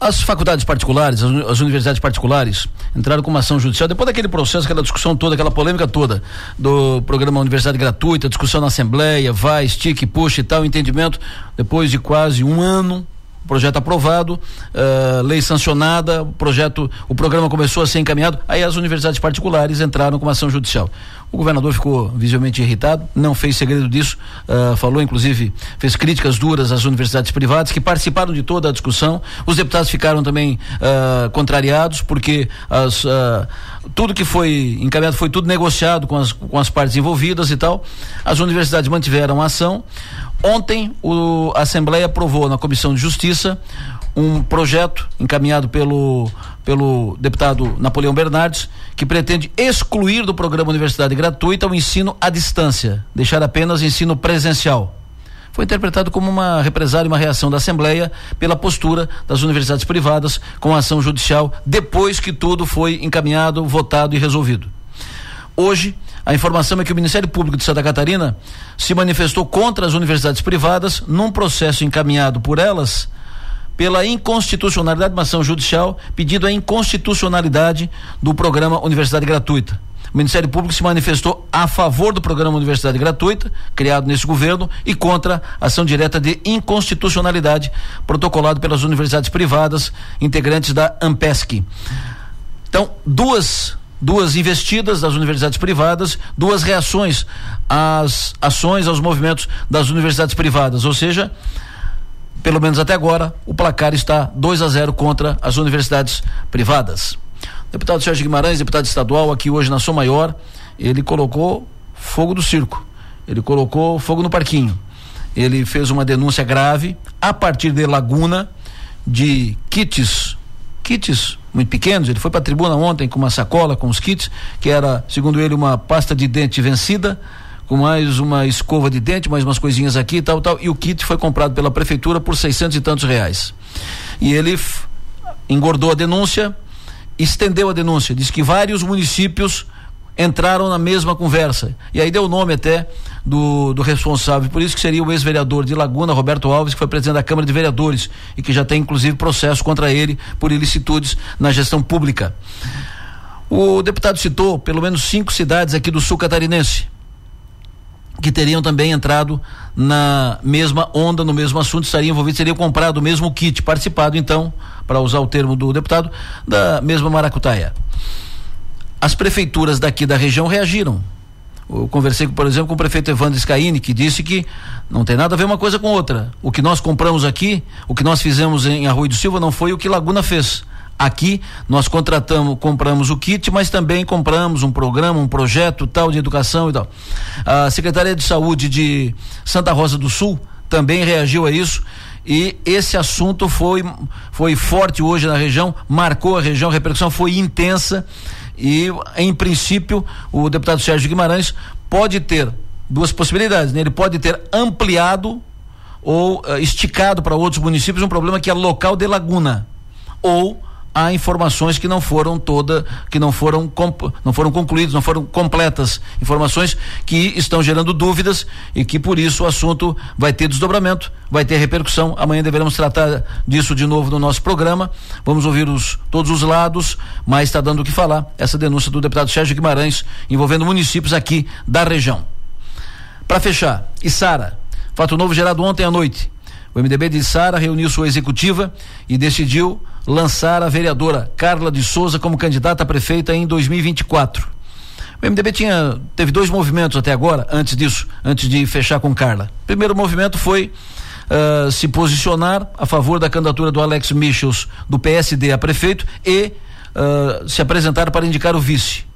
As faculdades particulares, as, as, universidades particulares, entraram com uma ação judicial, depois daquele processo, aquela discussão toda, aquela polêmica toda do programa Universidade Gratuita, discussão na Assembleia, vai, estique, puxa e tal, entendimento, depois de quase um ano, projeto aprovado, uh, lei sancionada, o projeto, o programa começou a ser encaminhado, aí as universidades particulares entraram com uma ação judicial. O governador ficou visivelmente irritado, não fez segredo disso, uh, falou inclusive, fez críticas duras às universidades privadas que participaram de toda a discussão. Os deputados ficaram também uh, contrariados porque as, tudo que foi encaminhado foi tudo negociado com as, com as partes envolvidas e tal. As universidades mantiveram a ação. Ontem, o, a Assembleia aprovou na Comissão de Justiça um projeto encaminhado pelo, pelo deputado Napoleão Bernardes, que pretende excluir do programa Universidade Gratuita o ensino à distância, deixar apenas ensino presencial. Foi interpretado como uma represália e uma reação da Assembleia pela postura das universidades privadas com a ação judicial depois que tudo foi encaminhado, votado e resolvido. Hoje, a informação é que o Ministério Público de Santa Catarina se manifestou contra as universidades privadas num processo encaminhado por elas pela inconstitucionalidade de uma ação judicial, pedindo a inconstitucionalidade do programa Universidade Gratuita. O Ministério Público se manifestou a favor do programa Universidade Gratuita, criado nesse governo, e contra a ação direta de inconstitucionalidade protocolado pelas universidades privadas, integrantes da AMPESC. Então, duas duas investidas das universidades privadas, duas reações às ações, aos movimentos das universidades privadas, ou seja, pelo menos até agora, o placar está 2 a 0 contra as universidades privadas. Deputado Sérgio Guimarães, deputado estadual, aqui hoje na Sou Maior, ele colocou fogo do circo. Ele colocou fogo no parquinho. Ele fez uma denúncia grave a partir de Laguna de kits, kits muito pequenos. Ele foi para a tribuna ontem com uma sacola com os kits, que era, segundo ele, uma pasta de dente vencida, com mais uma escova de dente, mais umas coisinhas aqui e tal, tal. E o kit foi comprado pela prefeitura por seiscentos e tantos reais. E ele engordou a denúncia, estendeu a denúncia, disse que vários municípios entraram na mesma conversa. E aí deu o nome até do, do responsável, por isso que seria o ex-vereador de Laguna, Roberto Alves, que foi presidente da Câmara de Vereadores e que já tem inclusive processo contra ele por ilicitudes na gestão pública. O deputado citou pelo menos cinco cidades aqui do sul catarinense que teriam também entrado na mesma onda, no mesmo assunto, estariam envolvidos, teriam comprado o mesmo kit, participado então, para usar o termo do deputado, da mesma maracutaia. As prefeituras daqui da região reagiram. Eu conversei, por exemplo, com o prefeito Evandro Scaini, que disse que não tem nada a ver uma coisa com outra. O que nós compramos aqui, o que nós fizemos em Arroio do Silva não foi o que Laguna fez. Aqui nós contratamos, compramos o kit, mas também compramos um programa, um projeto tal de educação e tal. A Secretaria de Saúde de Santa Rosa do Sul também reagiu a isso e esse assunto foi foi forte hoje na região, marcou a região, a repercussão foi intensa e em princípio o deputado Sérgio Guimarães pode ter duas possibilidades, né? Ele pode ter ampliado ou uh, esticado para outros municípios um problema que é local de Laguna ou há informações que não foram toda, que não foram não foram concluídas, não foram completas, informações que estão gerando dúvidas e que por isso o assunto vai ter desdobramento, vai ter repercussão. Amanhã deveremos tratar disso de novo no nosso programa. Vamos ouvir os todos os lados, mas está dando o que falar essa denúncia do deputado Sérgio Guimarães envolvendo municípios aqui da região. Para fechar, Sara fato novo gerado ontem à noite. O MDB de Sara reuniu sua executiva e decidiu lançar a vereadora Carla de Souza como candidata a prefeita em 2024. O MDB tinha teve dois movimentos até agora, antes disso, antes de fechar com Carla. O primeiro movimento foi uh, se posicionar a favor da candidatura do Alex Michels do PSD a prefeito e uh, se apresentar para indicar o vice.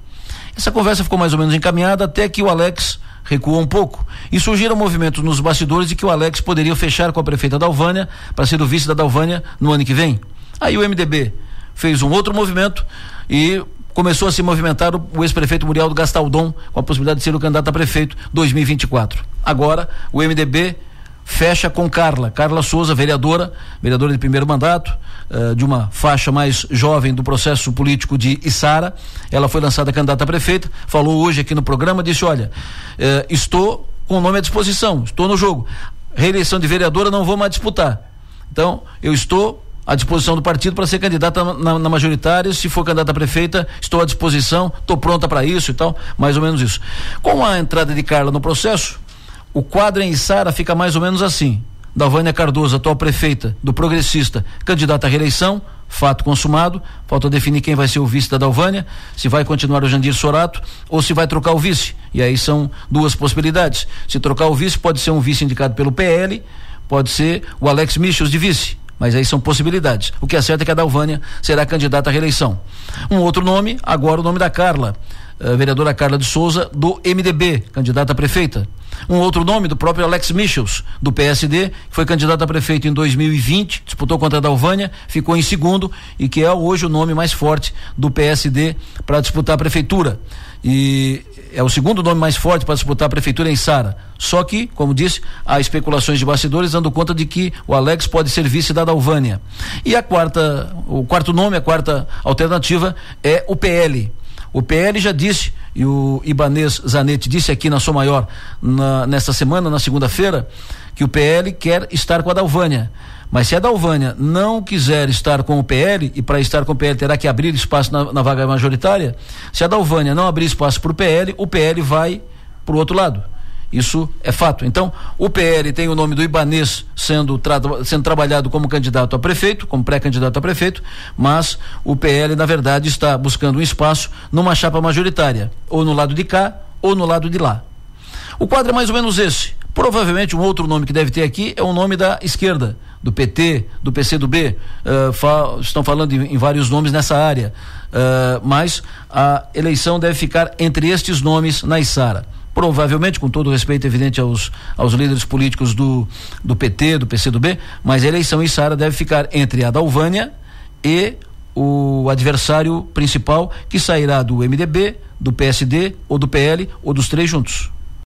Essa conversa ficou mais ou menos encaminhada até que o Alex recuou um pouco e surgiram movimentos nos bastidores de que o Alex poderia fechar com a prefeita Dalvânia para ser o vice da Dalvânia no ano que vem. Aí o MDB fez um outro movimento e começou a se movimentar o, ex-prefeito Muriel do Gastaldon com a possibilidade de ser o candidato a prefeito 2024. Agora, o MDB fecha com Carla, Carla Souza, vereadora, vereadora de primeiro mandato, uh, de uma faixa mais jovem do processo político de Içara. Ela foi lançada candidata a prefeita, falou hoje aqui no programa, disse: Olha, uh, estou com o nome à disposição, estou no jogo. Reeleição de vereadora não vou mais disputar. Então, eu estou à disposição do partido para ser candidata na, na, majoritária. Se for candidata a prefeita, estou à disposição, estou pronta para isso e tal, mais ou menos isso. Com a entrada de Carla no processo, o quadro em Sara fica mais ou menos assim. Dalvânia Cardoso, atual prefeita do Progressista, candidata à reeleição, fato consumado. Falta definir quem vai ser o vice da Dalvânia, se vai continuar o Jandir Sorato ou se vai trocar o vice. E aí são duas possibilidades. Se trocar o vice, pode ser um vice indicado pelo PL, pode ser o Alex Michels de vice. Mas aí são possibilidades. O que é certo é que a Dalvânia será candidata à reeleição. Um outro nome, agora o nome da Carla, a vereadora Carla de Souza, do MDB, candidata a prefeita. Um outro nome do próprio Alex Michels, do PSD, que foi candidato a prefeito em 2020, disputou contra a Dalvânia, ficou em segundo e que é hoje o nome mais forte do PSD para disputar a prefeitura. E é o segundo nome mais forte para disputar a prefeitura em Sara. Só que, como disse, há especulações de bastidores dando conta de que o Alex pode ser vice da Dalvânia. E a quarta, o quarto nome, a quarta alternativa é o PL. O PL já disse, e o Ibanês Zanetti disse aqui na sua maior na, nesta semana, na segunda-feira, que o PL quer estar com a Dalvânia. Mas se a Dalvânia não quiser estar com o PL, e para estar com o PL terá que abrir espaço na, na vaga majoritária, se a Dalvânia não abrir espaço para o PL, o PL vai para o outro lado. Isso é fato. Então, o PL tem o nome do Ibanês sendo, tra sendo trabalhado como candidato a prefeito, como pré-candidato a prefeito, mas o PL, na verdade, está buscando um espaço numa chapa majoritária, ou no lado de cá, ou no lado de lá. O quadro é mais ou menos esse. Provavelmente um outro nome que deve ter aqui é o nome da esquerda, do PT, do PCdoB. Uh, fa estão falando em, em, vários nomes nessa área. Uh, mas a eleição deve ficar entre estes nomes na Isara provavelmente, com todo respeito evidente aos, aos líderes políticos do, do PT, do PCdoB, mas a eleição em Sara deve ficar entre a Dalvânia e o adversário principal, que sairá do MDB, do PSD ou do PL ou dos três juntos.